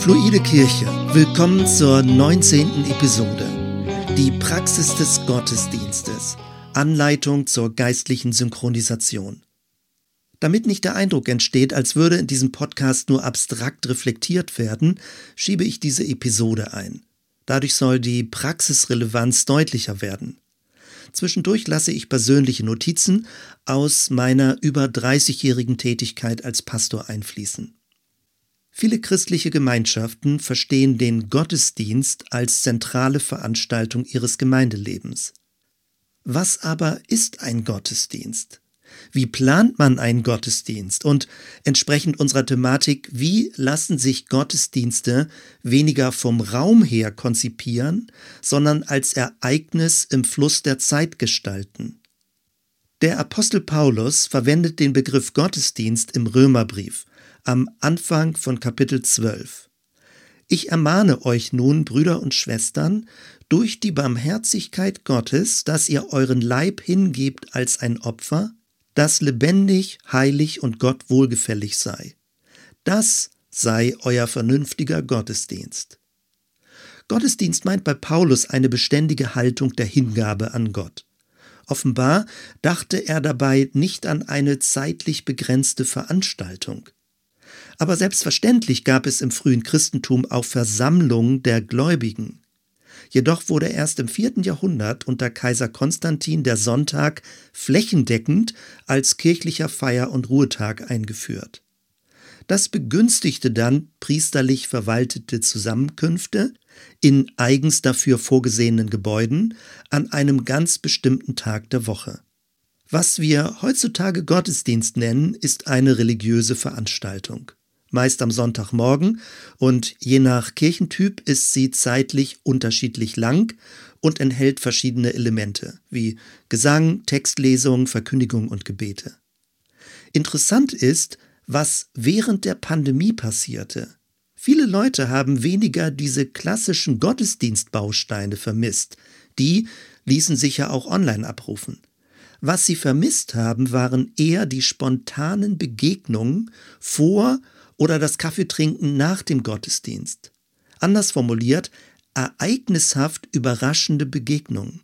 Fluide Kirche, willkommen zur 19. Episode. Die Praxis des Gottesdienstes. Anleitung zur geistlichen Synchronisation. Damit nicht der Eindruck entsteht, als würde in diesem Podcast nur abstrakt reflektiert werden, schiebe ich diese Episode ein. Dadurch soll die Praxisrelevanz deutlicher werden. Zwischendurch lasse ich persönliche Notizen aus meiner über 30-jährigen Tätigkeit als Pastor einfließen. Viele christliche Gemeinschaften verstehen den Gottesdienst als zentrale Veranstaltung ihres Gemeindelebens. Was aber ist ein Gottesdienst? Wie plant man einen Gottesdienst? Und entsprechend unserer Thematik, wie lassen sich Gottesdienste weniger vom Raum her konzipieren, sondern als Ereignis im Fluss der Zeit gestalten? Der Apostel Paulus verwendet den Begriff Gottesdienst im Römerbrief am Anfang von Kapitel 12. Ich ermahne euch nun, Brüder und Schwestern, durch die Barmherzigkeit Gottes, dass ihr euren Leib hingebt als ein Opfer, das lebendig, heilig und Gott wohlgefällig sei. Das sei euer vernünftiger Gottesdienst. Gottesdienst meint bei Paulus eine beständige Haltung der Hingabe an Gott. Offenbar dachte er dabei nicht an eine zeitlich begrenzte Veranstaltung. Aber selbstverständlich gab es im frühen Christentum auch Versammlungen der Gläubigen. Jedoch wurde erst im vierten Jahrhundert unter Kaiser Konstantin der Sonntag flächendeckend als kirchlicher Feier- und Ruhetag eingeführt. Das begünstigte dann priesterlich verwaltete Zusammenkünfte in eigens dafür vorgesehenen Gebäuden an einem ganz bestimmten Tag der Woche. Was wir heutzutage Gottesdienst nennen, ist eine religiöse Veranstaltung meist am Sonntagmorgen, und je nach Kirchentyp ist sie zeitlich unterschiedlich lang und enthält verschiedene Elemente wie Gesang, Textlesung, Verkündigung und Gebete. Interessant ist, was während der Pandemie passierte. Viele Leute haben weniger diese klassischen Gottesdienstbausteine vermisst. Die ließen sich ja auch online abrufen. Was sie vermisst haben, waren eher die spontanen Begegnungen vor oder das Kaffeetrinken nach dem Gottesdienst. Anders formuliert, ereignishaft überraschende Begegnungen.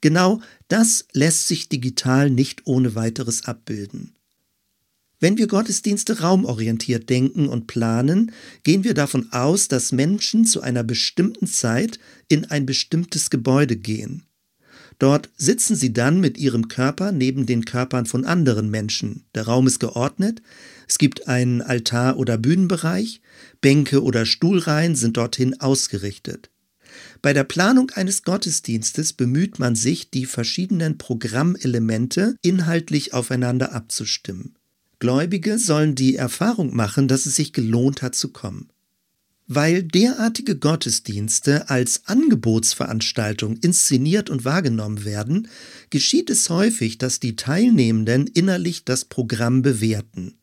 Genau das lässt sich digital nicht ohne weiteres abbilden. Wenn wir Gottesdienste raumorientiert denken und planen, gehen wir davon aus, dass Menschen zu einer bestimmten Zeit in ein bestimmtes Gebäude gehen. Dort sitzen sie dann mit ihrem Körper neben den Körpern von anderen Menschen. Der Raum ist geordnet, es gibt einen Altar- oder Bühnenbereich, Bänke oder Stuhlreihen sind dorthin ausgerichtet. Bei der Planung eines Gottesdienstes bemüht man sich, die verschiedenen Programmelemente inhaltlich aufeinander abzustimmen. Gläubige sollen die Erfahrung machen, dass es sich gelohnt hat zu kommen. Weil derartige Gottesdienste als Angebotsveranstaltung inszeniert und wahrgenommen werden, geschieht es häufig, dass die Teilnehmenden innerlich das Programm bewerten.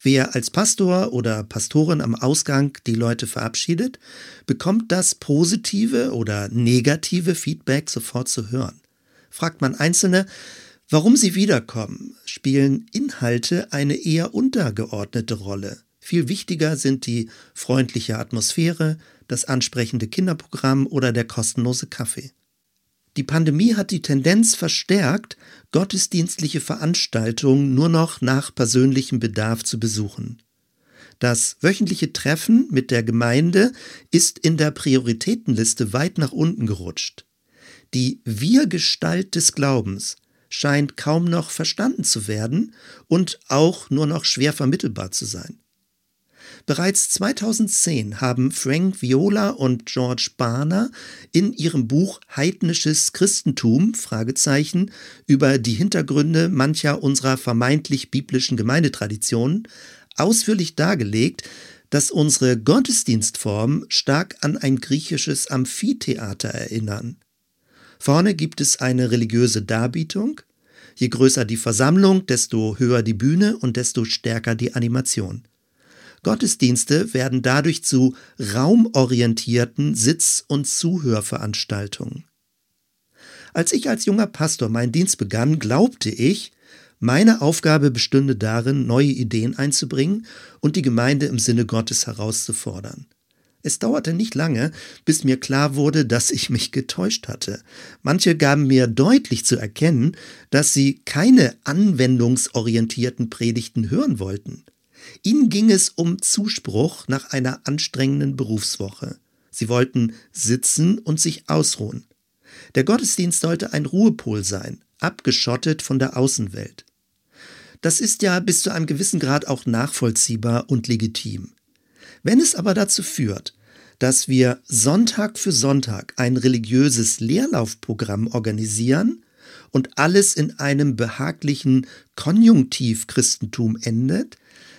Wer als Pastor oder Pastorin am Ausgang die Leute verabschiedet, bekommt das positive oder negative Feedback sofort zu hören. Fragt man Einzelne, warum sie wiederkommen, spielen Inhalte eine eher untergeordnete Rolle. Viel wichtiger sind die freundliche Atmosphäre, das ansprechende Kinderprogramm oder der kostenlose Kaffee. Die Pandemie hat die Tendenz verstärkt, gottesdienstliche Veranstaltungen nur noch nach persönlichem Bedarf zu besuchen. Das wöchentliche Treffen mit der Gemeinde ist in der Prioritätenliste weit nach unten gerutscht. Die Wir-Gestalt des Glaubens scheint kaum noch verstanden zu werden und auch nur noch schwer vermittelbar zu sein. Bereits 2010 haben Frank Viola und George Barner in ihrem Buch Heidnisches Christentum über die Hintergründe mancher unserer vermeintlich biblischen Gemeindetraditionen ausführlich dargelegt, dass unsere Gottesdienstformen stark an ein griechisches Amphitheater erinnern. Vorne gibt es eine religiöse Darbietung, Je größer die Versammlung, desto höher die Bühne und desto stärker die Animation. Gottesdienste werden dadurch zu raumorientierten Sitz- und Zuhörveranstaltungen. Als ich als junger Pastor meinen Dienst begann, glaubte ich, Meine Aufgabe bestünde darin, neue Ideen einzubringen und die Gemeinde im Sinne Gottes herauszufordern. Es dauerte nicht lange, bis mir klar wurde, dass ich mich getäuscht hatte. Manche gaben mir deutlich zu erkennen, dass sie keine anwendungsorientierten Predigten hören wollten. Ihnen ging es um Zuspruch nach einer anstrengenden Berufswoche. Sie wollten sitzen und sich ausruhen. Der Gottesdienst sollte ein Ruhepol sein, abgeschottet von der Außenwelt. Das ist ja bis zu einem gewissen Grad auch nachvollziehbar und legitim. Wenn es aber dazu führt, dass wir Sonntag für Sonntag ein religiöses Leerlaufprogramm organisieren und alles in einem behaglichen Konjunktiv-Christentum endet,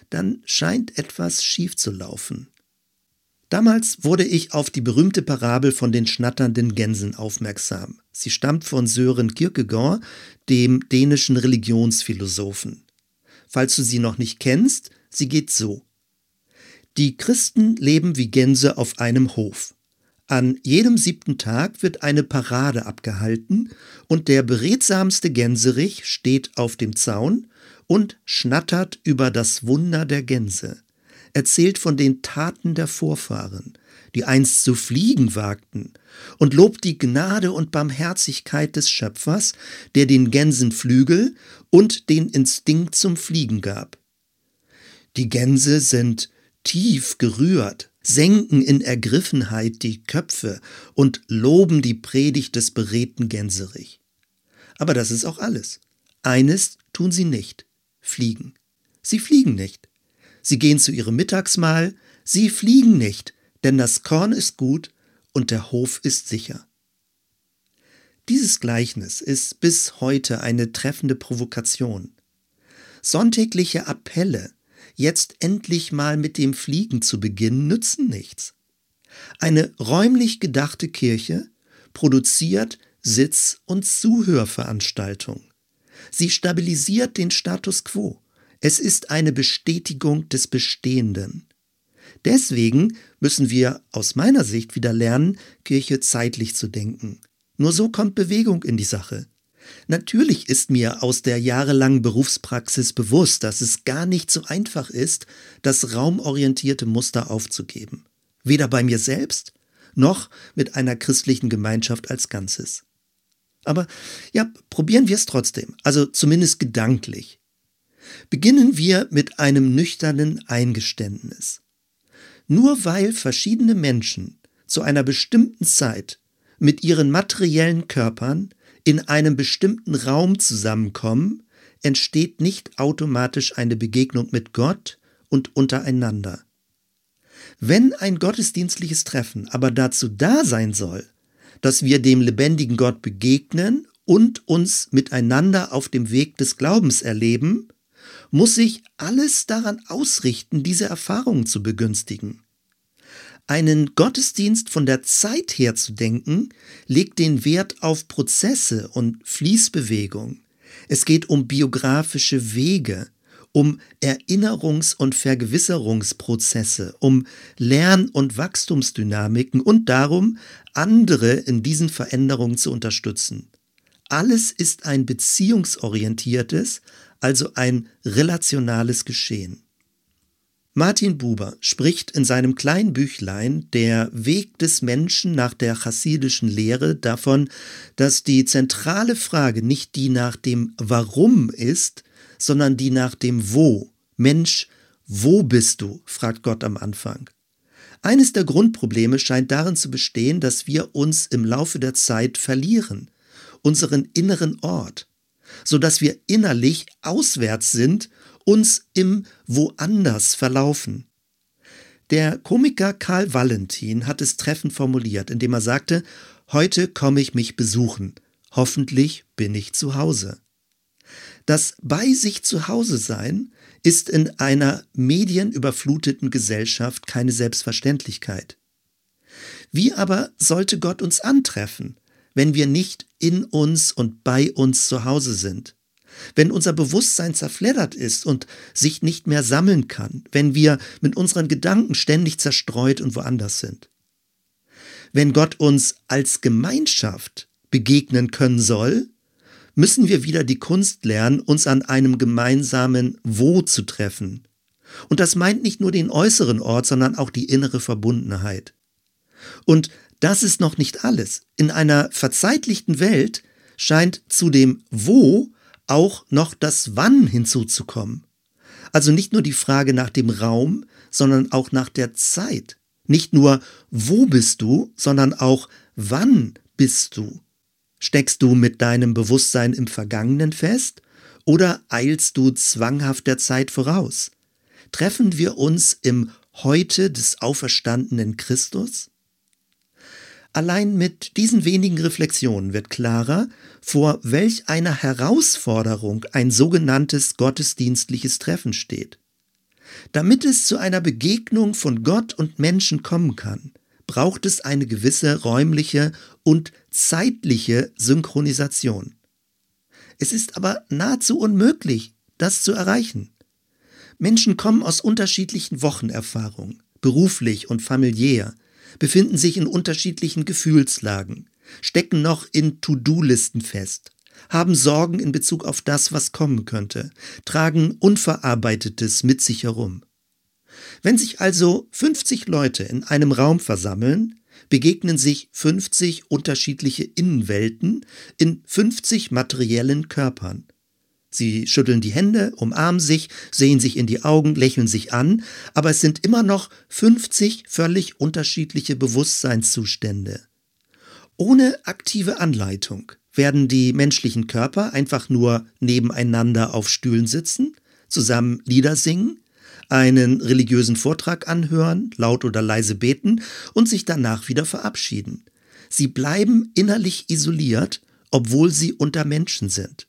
dann scheint etwas schief zu laufen. Damals wurde ich auf die berühmte Parabel von den schnatternden Gänsen aufmerksam. Sie stammt von Sören Kierkegaard, dem dänischen Religionsphilosophen. Falls du sie noch nicht kennst, sie geht so. Die Christen leben wie Gänse auf einem Hof. An jedem siebten Tag wird eine Parade abgehalten und der beredsamste Gänserich steht auf dem Zaun und schnattert über das Wunder der Gänse, erzählt von den Taten der Vorfahren, die einst zu fliegen wagten, und lobt die Gnade und Barmherzigkeit des Schöpfers, der den Gänsen Flügel und den Instinkt zum Fliegen gab. Die Gänse sind tief gerührt, senken in Ergriffenheit die Köpfe und loben die Predigt des beredten Gänserich. Aber das ist auch alles. Eines tun sie nicht, fliegen. Sie fliegen nicht. Sie gehen zu ihrem Mittagsmahl, sie fliegen nicht, denn das Korn ist gut und der Hof ist sicher. Dieses Gleichnis ist bis heute eine treffende Provokation. Sonntägliche Appelle jetzt endlich mal mit dem Fliegen zu beginnen, nützen nichts. Eine räumlich gedachte Kirche produziert Sitz- und Zuhörveranstaltung. Sie stabilisiert den Status quo. Es ist eine Bestätigung des Bestehenden. Deswegen müssen wir aus meiner Sicht wieder lernen, Kirche zeitlich zu denken. Nur so kommt Bewegung in die Sache. Natürlich ist mir aus der jahrelangen Berufspraxis bewusst, dass es gar nicht so einfach ist, das raumorientierte Muster aufzugeben. Weder bei mir selbst noch mit einer christlichen Gemeinschaft als Ganzes. Aber ja, probieren wir es trotzdem, also zumindest gedanklich. Beginnen wir mit einem nüchternen Eingeständnis. Nur weil verschiedene Menschen zu einer bestimmten Zeit mit ihren materiellen Körpern in einem bestimmten Raum zusammenkommen, entsteht nicht automatisch eine Begegnung mit Gott und untereinander. Wenn ein gottesdienstliches Treffen aber dazu da sein soll, dass wir dem lebendigen Gott begegnen und uns miteinander auf dem Weg des Glaubens erleben, muss sich alles daran ausrichten, diese Erfahrungen zu begünstigen. Einen Gottesdienst von der Zeit her zu denken, legt den Wert auf Prozesse und Fließbewegung. Es geht um biografische Wege, um Erinnerungs- und Vergewisserungsprozesse, um Lern- und Wachstumsdynamiken und darum, andere in diesen Veränderungen zu unterstützen. Alles ist ein beziehungsorientiertes, also ein relationales Geschehen. Martin Buber spricht in seinem kleinen Büchlein Der Weg des Menschen nach der chassidischen Lehre davon, dass die zentrale Frage nicht die nach dem Warum ist, sondern die nach dem Wo. Mensch, wo bist du? fragt Gott am Anfang. Eines der Grundprobleme scheint darin zu bestehen, dass wir uns im Laufe der Zeit verlieren, unseren inneren Ort, so dass wir innerlich auswärts sind uns im Woanders verlaufen. Der Komiker Karl Valentin hat es treffend formuliert, indem er sagte, heute komme ich mich besuchen, hoffentlich bin ich zu Hause. Das bei sich zu Hause sein ist in einer medienüberfluteten Gesellschaft keine Selbstverständlichkeit. Wie aber sollte Gott uns antreffen, wenn wir nicht in uns und bei uns zu Hause sind? wenn unser Bewusstsein zerfleddert ist und sich nicht mehr sammeln kann, wenn wir mit unseren Gedanken ständig zerstreut und woanders sind. Wenn Gott uns als Gemeinschaft begegnen können soll, müssen wir wieder die Kunst lernen, uns an einem gemeinsamen Wo zu treffen. Und das meint nicht nur den äußeren Ort, sondern auch die innere Verbundenheit. Und das ist noch nicht alles. In einer verzeitlichten Welt scheint zu dem Wo auch noch das Wann hinzuzukommen. Also nicht nur die Frage nach dem Raum, sondern auch nach der Zeit. Nicht nur wo bist du, sondern auch wann bist du. Steckst du mit deinem Bewusstsein im Vergangenen fest oder eilst du zwanghaft der Zeit voraus? Treffen wir uns im Heute des auferstandenen Christus? Allein mit diesen wenigen Reflexionen wird klarer, vor welch einer Herausforderung ein sogenanntes gottesdienstliches Treffen steht. Damit es zu einer Begegnung von Gott und Menschen kommen kann, braucht es eine gewisse räumliche und zeitliche Synchronisation. Es ist aber nahezu unmöglich, das zu erreichen. Menschen kommen aus unterschiedlichen Wochenerfahrungen, beruflich und familiär, befinden sich in unterschiedlichen Gefühlslagen, stecken noch in To-Do-Listen fest, haben Sorgen in Bezug auf das, was kommen könnte, tragen Unverarbeitetes mit sich herum. Wenn sich also 50 Leute in einem Raum versammeln, begegnen sich 50 unterschiedliche Innenwelten in 50 materiellen Körpern. Sie schütteln die Hände, umarmen sich, sehen sich in die Augen, lächeln sich an, aber es sind immer noch 50 völlig unterschiedliche Bewusstseinszustände. Ohne aktive Anleitung werden die menschlichen Körper einfach nur nebeneinander auf Stühlen sitzen, zusammen Lieder singen, einen religiösen Vortrag anhören, laut oder leise beten und sich danach wieder verabschieden. Sie bleiben innerlich isoliert, obwohl sie unter Menschen sind.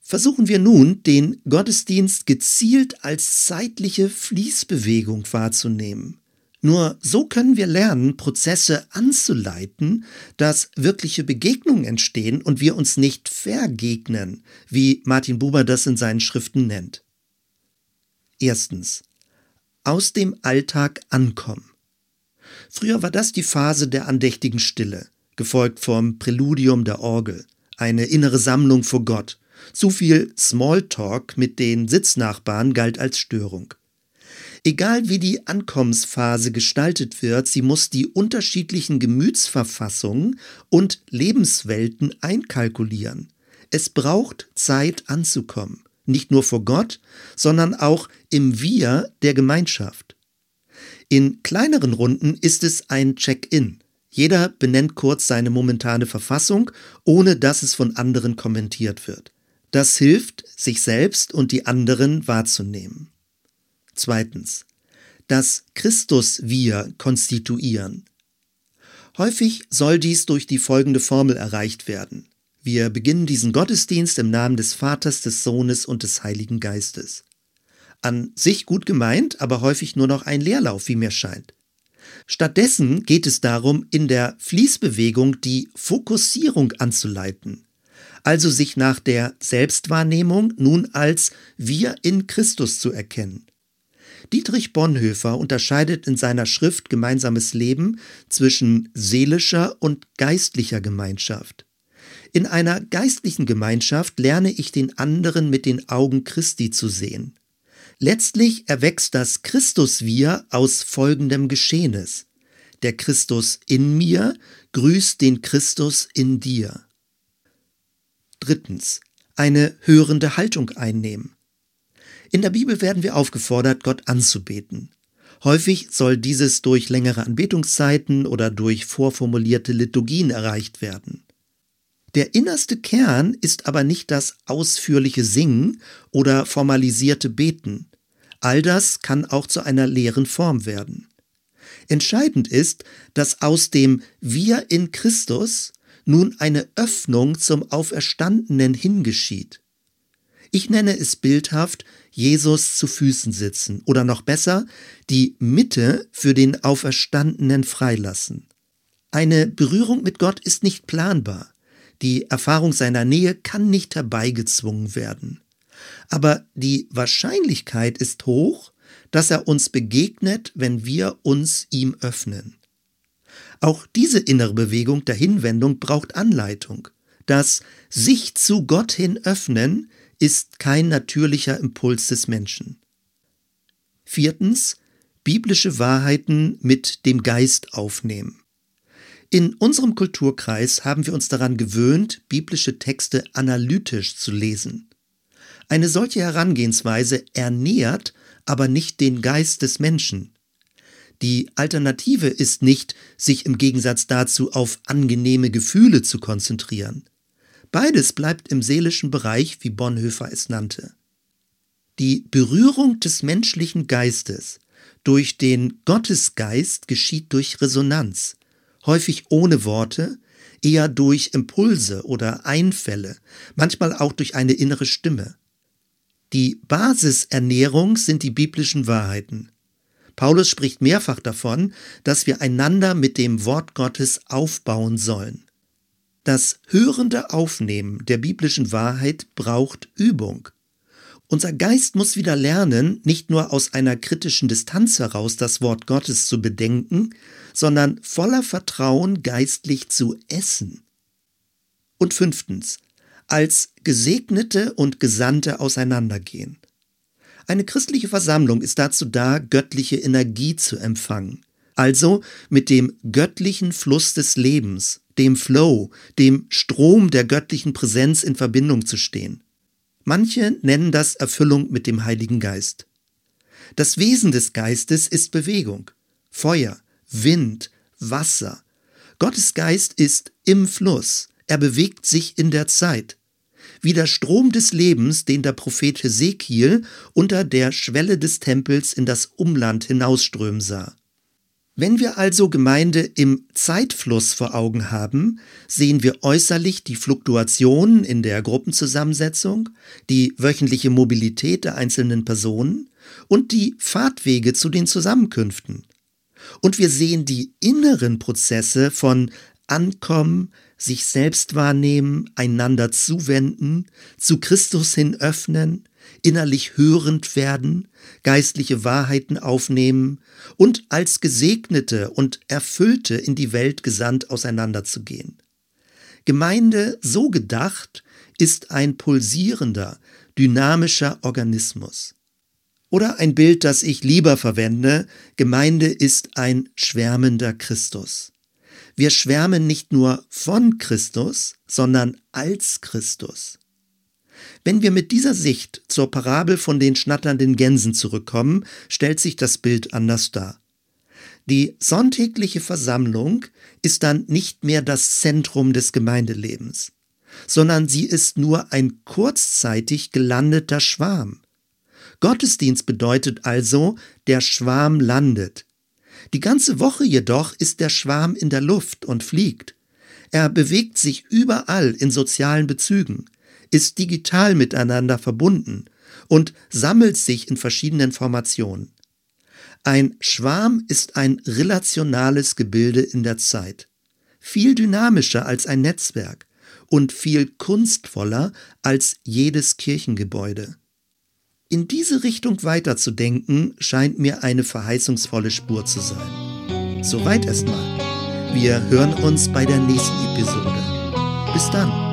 Versuchen wir nun, den Gottesdienst gezielt als zeitliche Fließbewegung wahrzunehmen. Nur so können wir lernen, Prozesse anzuleiten, dass wirkliche Begegnungen entstehen und wir uns nicht vergegnen, wie Martin Buber das in seinen Schriften nennt. Erstens. Aus dem Alltag ankommen. Früher war das die Phase der andächtigen Stille, gefolgt vom Präludium der Orgel, eine innere Sammlung vor Gott, zu viel Smalltalk mit den Sitznachbarn galt als Störung. Egal wie die Ankommensphase gestaltet wird, sie muss die unterschiedlichen Gemütsverfassungen und Lebenswelten einkalkulieren. Es braucht Zeit anzukommen, nicht nur vor Gott, sondern auch im Wir der Gemeinschaft. In kleineren Runden ist es ein Check-in. Jeder benennt kurz seine momentane Verfassung, ohne dass es von anderen kommentiert wird. Das hilft, sich selbst und die anderen wahrzunehmen. Zweitens. Das Christus-Wir konstituieren. Häufig soll dies durch die folgende Formel erreicht werden. Wir beginnen diesen Gottesdienst im Namen des Vaters, des Sohnes und des Heiligen Geistes. An sich gut gemeint, aber häufig nur noch ein Leerlauf, wie mir scheint. Stattdessen geht es darum, in der Fließbewegung die Fokussierung anzuleiten also sich nach der Selbstwahrnehmung nun als wir in Christus zu erkennen. Dietrich Bonhoeffer unterscheidet in seiner Schrift Gemeinsames Leben zwischen seelischer und geistlicher Gemeinschaft. In einer geistlichen Gemeinschaft lerne ich den anderen mit den Augen Christi zu sehen. Letztlich erwächst das Christus-Wir aus folgendem Geschehnis. Der Christus in mir grüßt den Christus in dir. Drittens. Eine hörende Haltung einnehmen. In der Bibel werden wir aufgefordert, Gott anzubeten. Häufig soll dieses durch längere Anbetungszeiten oder durch vorformulierte Liturgien erreicht werden. Der innerste Kern ist aber nicht das ausführliche Singen oder formalisierte Beten. All das kann auch zu einer leeren Form werden. Entscheidend ist, dass aus dem Wir in Christus nun eine Öffnung zum Auferstandenen hingeschieht. Ich nenne es bildhaft Jesus zu Füßen sitzen oder noch besser die Mitte für den Auferstandenen freilassen. Eine Berührung mit Gott ist nicht planbar. Die Erfahrung seiner Nähe kann nicht herbeigezwungen werden. Aber die Wahrscheinlichkeit ist hoch, dass er uns begegnet, wenn wir uns ihm öffnen. Auch diese innere Bewegung der Hinwendung braucht Anleitung. Das sich zu Gott hin öffnen ist kein natürlicher Impuls des Menschen. Viertens, biblische Wahrheiten mit dem Geist aufnehmen. In unserem Kulturkreis haben wir uns daran gewöhnt, biblische Texte analytisch zu lesen. Eine solche Herangehensweise ernährt aber nicht den Geist des Menschen. Die Alternative ist nicht, sich im Gegensatz dazu auf angenehme Gefühle zu konzentrieren. Beides bleibt im seelischen Bereich, wie Bonhoeffer es nannte. Die Berührung des menschlichen Geistes durch den Gottesgeist geschieht durch Resonanz, häufig ohne Worte, eher durch Impulse oder Einfälle, manchmal auch durch eine innere Stimme. Die Basisernährung sind die biblischen Wahrheiten. Paulus spricht mehrfach davon, dass wir einander mit dem Wort Gottes aufbauen sollen. Das hörende Aufnehmen der biblischen Wahrheit braucht Übung. Unser Geist muss wieder lernen, nicht nur aus einer kritischen Distanz heraus das Wort Gottes zu bedenken, sondern voller Vertrauen geistlich zu essen. Und fünftens, als Gesegnete und Gesandte auseinandergehen. Eine christliche Versammlung ist dazu da, göttliche Energie zu empfangen, also mit dem göttlichen Fluss des Lebens, dem Flow, dem Strom der göttlichen Präsenz in Verbindung zu stehen. Manche nennen das Erfüllung mit dem Heiligen Geist. Das Wesen des Geistes ist Bewegung, Feuer, Wind, Wasser. Gottes Geist ist im Fluss, er bewegt sich in der Zeit. Wie der Strom des Lebens, den der Prophet Hesekiel unter der Schwelle des Tempels in das Umland hinausströmen sah. Wenn wir also Gemeinde im Zeitfluss vor Augen haben, sehen wir äußerlich die Fluktuationen in der Gruppenzusammensetzung, die wöchentliche Mobilität der einzelnen Personen und die Fahrtwege zu den Zusammenkünften. Und wir sehen die inneren Prozesse von Ankommen, sich selbst wahrnehmen, einander zuwenden, zu Christus hin öffnen, innerlich hörend werden, geistliche Wahrheiten aufnehmen und als Gesegnete und Erfüllte in die Welt gesandt auseinanderzugehen. Gemeinde so gedacht ist ein pulsierender, dynamischer Organismus. Oder ein Bild, das ich lieber verwende, Gemeinde ist ein schwärmender Christus. Wir schwärmen nicht nur von Christus, sondern als Christus. Wenn wir mit dieser Sicht zur Parabel von den schnatternden Gänsen zurückkommen, stellt sich das Bild anders dar. Die sonntägliche Versammlung ist dann nicht mehr das Zentrum des Gemeindelebens, sondern sie ist nur ein kurzzeitig gelandeter Schwarm. Gottesdienst bedeutet also, der Schwarm landet. Die ganze Woche jedoch ist der Schwarm in der Luft und fliegt. Er bewegt sich überall in sozialen Bezügen ist digital miteinander verbunden und sammelt sich in verschiedenen Formationen. Ein Schwarm ist ein relationales Gebilde in der Zeit, viel dynamischer als ein Netzwerk und viel kunstvoller als jedes Kirchengebäude. In diese Richtung weiterzudenken, scheint mir eine verheißungsvolle Spur zu sein. Soweit erstmal. Wir hören uns bei der nächsten Episode. Bis dann.